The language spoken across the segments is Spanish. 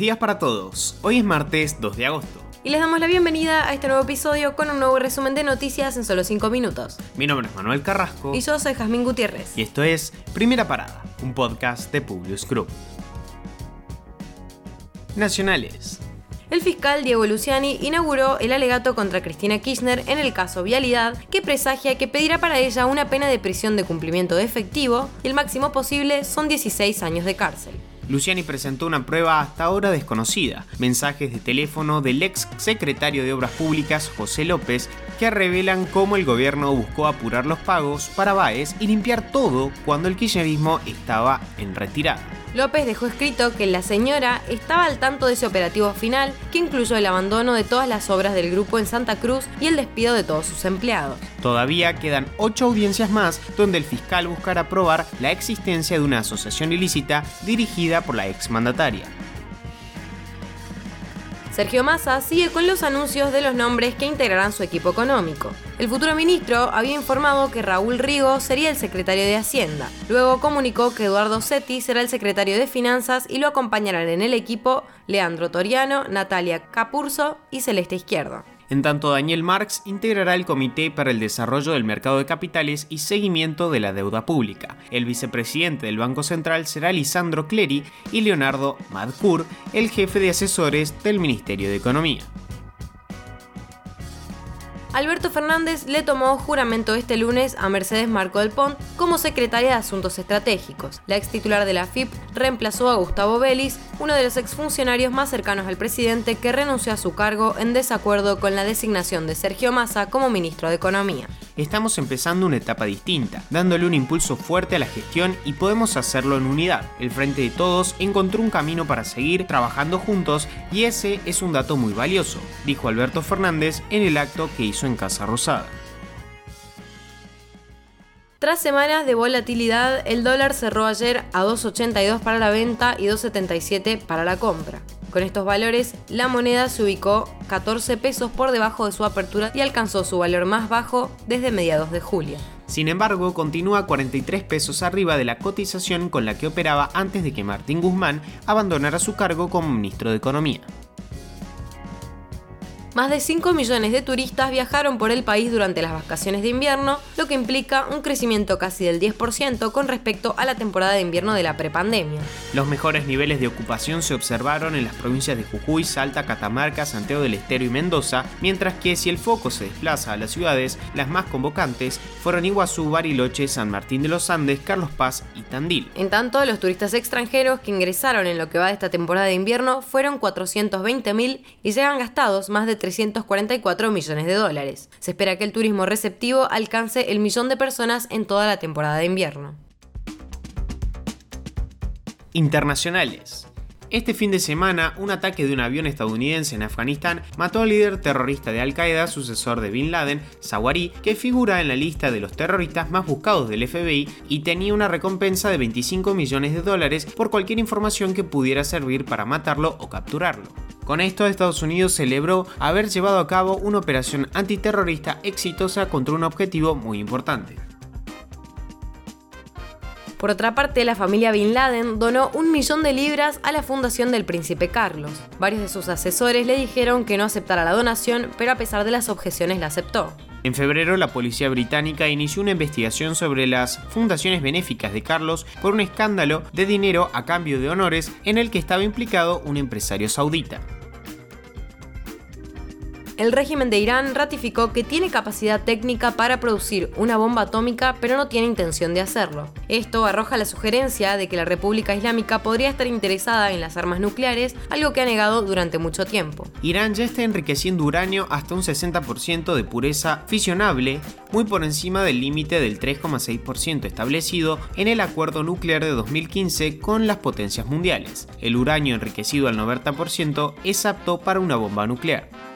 días para todos. Hoy es martes 2 de agosto. Y les damos la bienvenida a este nuevo episodio con un nuevo resumen de noticias en solo 5 minutos. Mi nombre es Manuel Carrasco. Y yo soy Jazmín Gutiérrez. Y esto es Primera Parada, un podcast de Publius Group. Nacionales. El fiscal Diego Luciani inauguró el alegato contra Cristina Kirchner en el caso Vialidad, que presagia que pedirá para ella una pena de prisión de cumplimiento efectivo y el máximo posible son 16 años de cárcel. Luciani presentó una prueba hasta ahora desconocida, mensajes de teléfono del ex secretario de Obras Públicas José López, que revelan cómo el gobierno buscó apurar los pagos para Baez y limpiar todo cuando el kirchnerismo estaba en retirada. López dejó escrito que la señora estaba al tanto de ese operativo final, que incluyó el abandono de todas las obras del grupo en Santa Cruz y el despido de todos sus empleados. Todavía quedan ocho audiencias más donde el fiscal buscará probar la existencia de una asociación ilícita dirigida por la exmandataria. Sergio Massa sigue con los anuncios de los nombres que integrarán su equipo económico. El futuro ministro había informado que Raúl Rigo sería el secretario de Hacienda. Luego comunicó que Eduardo Setti será el secretario de Finanzas y lo acompañarán en el equipo Leandro Toriano, Natalia Capurso y Celeste Izquierdo. En tanto, Daniel Marx integrará el Comité para el Desarrollo del Mercado de Capitales y Seguimiento de la Deuda Pública. El vicepresidente del Banco Central será Lisandro Clery y Leonardo Madcour, el jefe de asesores del Ministerio de Economía. Alberto Fernández le tomó juramento este lunes a Mercedes Marco del Pont como secretaria de Asuntos Estratégicos. La ex titular de la FIP reemplazó a Gustavo Vélez, uno de los exfuncionarios más cercanos al presidente que renunció a su cargo en desacuerdo con la designación de Sergio Massa como ministro de Economía estamos empezando una etapa distinta, dándole un impulso fuerte a la gestión y podemos hacerlo en unidad. El Frente de Todos encontró un camino para seguir trabajando juntos y ese es un dato muy valioso, dijo Alberto Fernández en el acto que hizo en Casa Rosada. Tras semanas de volatilidad, el dólar cerró ayer a 2.82 para la venta y 2.77 para la compra. Con estos valores, la moneda se ubicó 14 pesos por debajo de su apertura y alcanzó su valor más bajo desde mediados de julio. Sin embargo, continúa 43 pesos arriba de la cotización con la que operaba antes de que Martín Guzmán abandonara su cargo como ministro de Economía. Más de 5 millones de turistas viajaron por el país durante las vacaciones de invierno, lo que implica un crecimiento casi del 10% con respecto a la temporada de invierno de la prepandemia. Los mejores niveles de ocupación se observaron en las provincias de Jujuy, Salta, Catamarca, Santiago del Estero y Mendoza, mientras que si el foco se desplaza a las ciudades, las más convocantes fueron Iguazú, Bariloche, San Martín de los Andes, Carlos Paz y Tandil. En tanto, los turistas extranjeros que ingresaron en lo que va de esta temporada de invierno fueron 420.000 y llegan gastados más de 344 millones de dólares. Se espera que el turismo receptivo alcance el millón de personas en toda la temporada de invierno. Internacionales. Este fin de semana, un ataque de un avión estadounidense en Afganistán mató al líder terrorista de Al-Qaeda, sucesor de Bin Laden, Zawari, que figura en la lista de los terroristas más buscados del FBI y tenía una recompensa de 25 millones de dólares por cualquier información que pudiera servir para matarlo o capturarlo. Con esto, Estados Unidos celebró haber llevado a cabo una operación antiterrorista exitosa contra un objetivo muy importante. Por otra parte, la familia Bin Laden donó un millón de libras a la fundación del príncipe Carlos. Varios de sus asesores le dijeron que no aceptara la donación, pero a pesar de las objeciones la aceptó. En febrero, la policía británica inició una investigación sobre las fundaciones benéficas de Carlos por un escándalo de dinero a cambio de honores en el que estaba implicado un empresario saudita el régimen de Irán ratificó que tiene capacidad técnica para producir una bomba atómica, pero no tiene intención de hacerlo. Esto arroja la sugerencia de que la República Islámica podría estar interesada en las armas nucleares, algo que ha negado durante mucho tiempo. Irán ya está enriqueciendo uranio hasta un 60% de pureza fisionable, muy por encima del límite del 3,6% establecido en el acuerdo nuclear de 2015 con las potencias mundiales. El uranio enriquecido al 90% es apto para una bomba nuclear.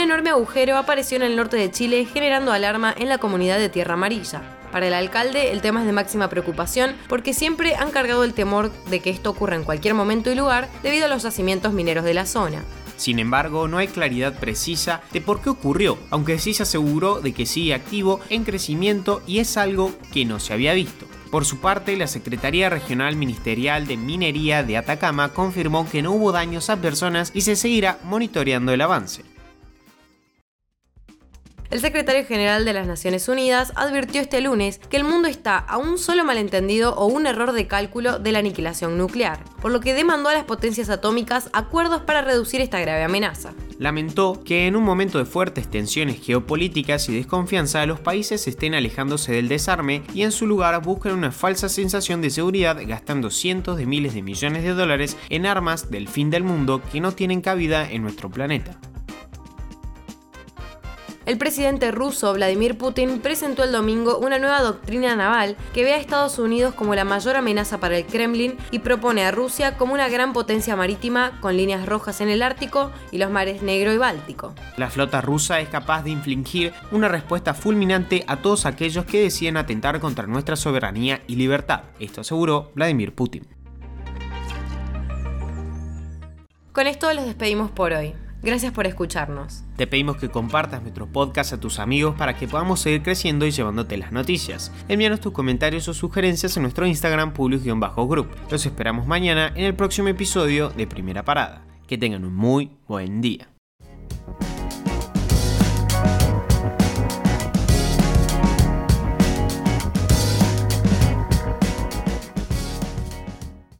Un enorme agujero apareció en el norte de Chile generando alarma en la comunidad de Tierra Amarilla. Para el alcalde el tema es de máxima preocupación porque siempre han cargado el temor de que esto ocurra en cualquier momento y lugar debido a los yacimientos mineros de la zona. Sin embargo, no hay claridad precisa de por qué ocurrió, aunque sí se aseguró de que sigue activo, en crecimiento y es algo que no se había visto. Por su parte, la Secretaría Regional Ministerial de Minería de Atacama confirmó que no hubo daños a personas y se seguirá monitoreando el avance. El secretario general de las Naciones Unidas advirtió este lunes que el mundo está a un solo malentendido o un error de cálculo de la aniquilación nuclear, por lo que demandó a las potencias atómicas acuerdos para reducir esta grave amenaza. Lamentó que en un momento de fuertes tensiones geopolíticas y desconfianza los países estén alejándose del desarme y en su lugar busquen una falsa sensación de seguridad gastando cientos de miles de millones de dólares en armas del fin del mundo que no tienen cabida en nuestro planeta. El presidente ruso Vladimir Putin presentó el domingo una nueva doctrina naval que ve a Estados Unidos como la mayor amenaza para el Kremlin y propone a Rusia como una gran potencia marítima con líneas rojas en el Ártico y los mares Negro y Báltico. La flota rusa es capaz de infligir una respuesta fulminante a todos aquellos que deciden atentar contra nuestra soberanía y libertad. Esto aseguró Vladimir Putin. Con esto los despedimos por hoy. Gracias por escucharnos. Te pedimos que compartas nuestro podcast a tus amigos para que podamos seguir creciendo y llevándote las noticias. Envíanos tus comentarios o sugerencias en nuestro Instagram publius-group. Los esperamos mañana en el próximo episodio de Primera Parada. Que tengan un muy buen día.